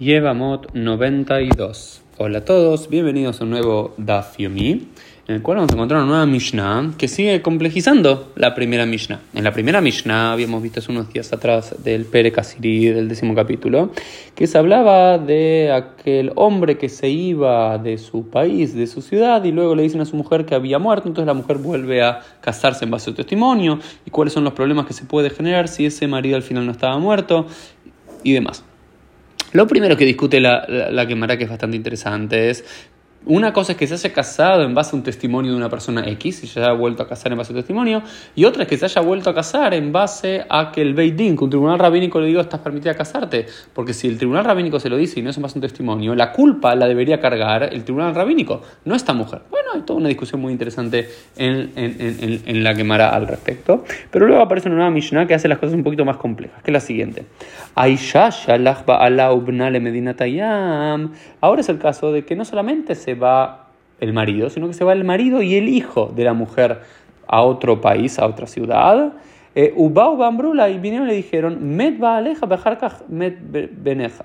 Yevamot 92. Hola a todos, bienvenidos a un nuevo Daf Yomi, en el cual vamos a encontrar una nueva Mishnah que sigue complejizando la primera Mishnah. En la primera Mishnah habíamos visto hace unos días atrás del Pere Kasiri del décimo capítulo, que se hablaba de aquel hombre que se iba de su país, de su ciudad, y luego le dicen a su mujer que había muerto, entonces la mujer vuelve a casarse en base a su testimonio, y cuáles son los problemas que se puede generar si ese marido al final no estaba muerto, y demás. Lo primero que discute la, la, la que es bastante interesante, es una cosa es que se haya casado en base a un testimonio de una persona X y se haya vuelto a casar en base a un testimonio, y otra es que se haya vuelto a casar en base a que el Beit Din, que un tribunal rabínico le diga estás permitida casarte, porque si el tribunal rabínico se lo dice y no es en base a un testimonio, la culpa la debería cargar el tribunal rabínico, no esta mujer. Bueno, hay toda una discusión muy interesante en, en, en, en la Gemara al respecto, pero luego aparece una nueva Mishnah que hace las cosas un poquito más complejas, que es la siguiente. Ahora es el caso de que no solamente se va el marido, sino que se va el marido y el hijo de la mujer a otro país, a otra ciudad. Eh, Ubau Bambrula y vinieron y le dijeron, Met va aleja, met beneja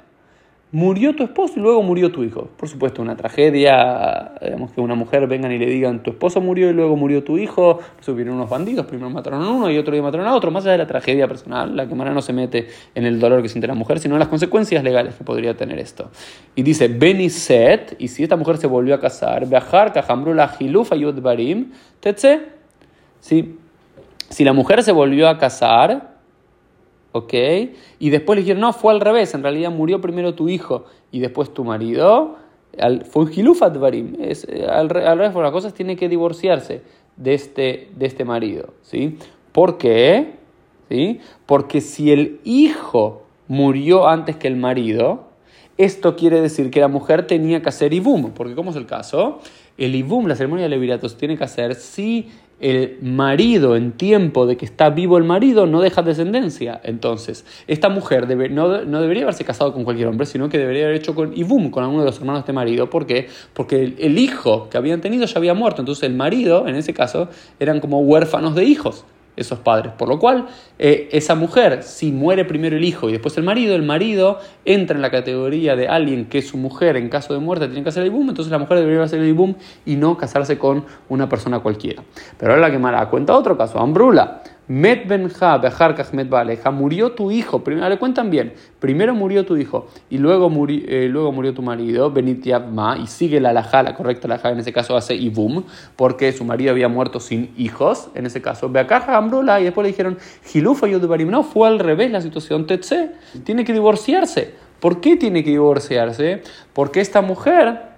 murió tu esposo y luego murió tu hijo. Por supuesto, una tragedia, digamos que una mujer vengan y le digan, tu esposo murió y luego murió tu hijo, subieron unos bandidos, primero mataron a uno y otro día mataron a otro, más allá de la tragedia personal, la que no se mete en el dolor que siente la mujer, sino en las consecuencias legales que podría tener esto. Y dice, Beniset, y si esta mujer se volvió a casar, Beajar, Kajambrula, Hilufa, Barim, Tetse, si la mujer se volvió a casar, ¿ok? Y después le dijeron, no, fue al revés, en realidad murió primero tu hijo y después tu marido. fue un gilufat barim, es, eh, al, revés, por las cosas tiene que divorciarse de este, de este marido, ¿sí? ¿Por qué? ¿Sí? Porque si el hijo murió antes que el marido, esto quiere decir que la mujer tenía que hacer ibum, porque ¿cómo es el caso? El ibum, la ceremonia de levirato, se tiene que hacer si el marido en tiempo de que está vivo el marido no deja descendencia. Entonces, esta mujer no, debería haberse casado con cualquier hombre, sino que debería haber hecho con Ibum, con alguno de los hermanos de este marido. ¿Por qué? Porque el hijo que habían tenido ya había muerto. Entonces, el marido, en ese caso, eran como huérfanos de hijos esos padres. Por lo cual, eh, esa mujer, si muere primero el hijo y después el marido, el marido entra en la categoría de alguien que su mujer en caso de muerte tiene que hacer el boom, entonces la mujer debería hacer el boom y no casarse con una persona cualquiera. Pero ahora la que Mara cuenta otro caso, Ambrula. Met benja met baleja, murió tu hijo, primero, le cuentan bien, primero murió tu hijo y luego, murió, eh, luego murió tu marido, benit ma, y sigue la alajá, la correcta alajá, en ese caso hace ibum, porque su marido había muerto sin hijos, en ese caso, beacaja ambrula, y después le dijeron, gilufa yodubarim, no, fue al revés la situación, tetse, tiene que divorciarse. ¿Por qué tiene que divorciarse? Porque esta mujer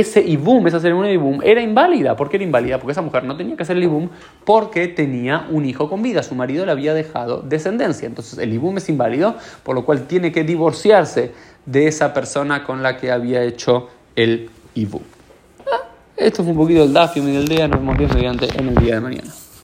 ese ibum, esa ceremonia de ibum, era inválida. ¿Por qué era inválida? Porque esa mujer no tenía que hacer el ibum porque tenía un hijo con vida. Su marido le había dejado descendencia. Entonces el ibum es inválido, por lo cual tiene que divorciarse de esa persona con la que había hecho el ibum. Ah, esto fue un poquito el dafio del día. Nos vemos bien mediante en el día de mañana.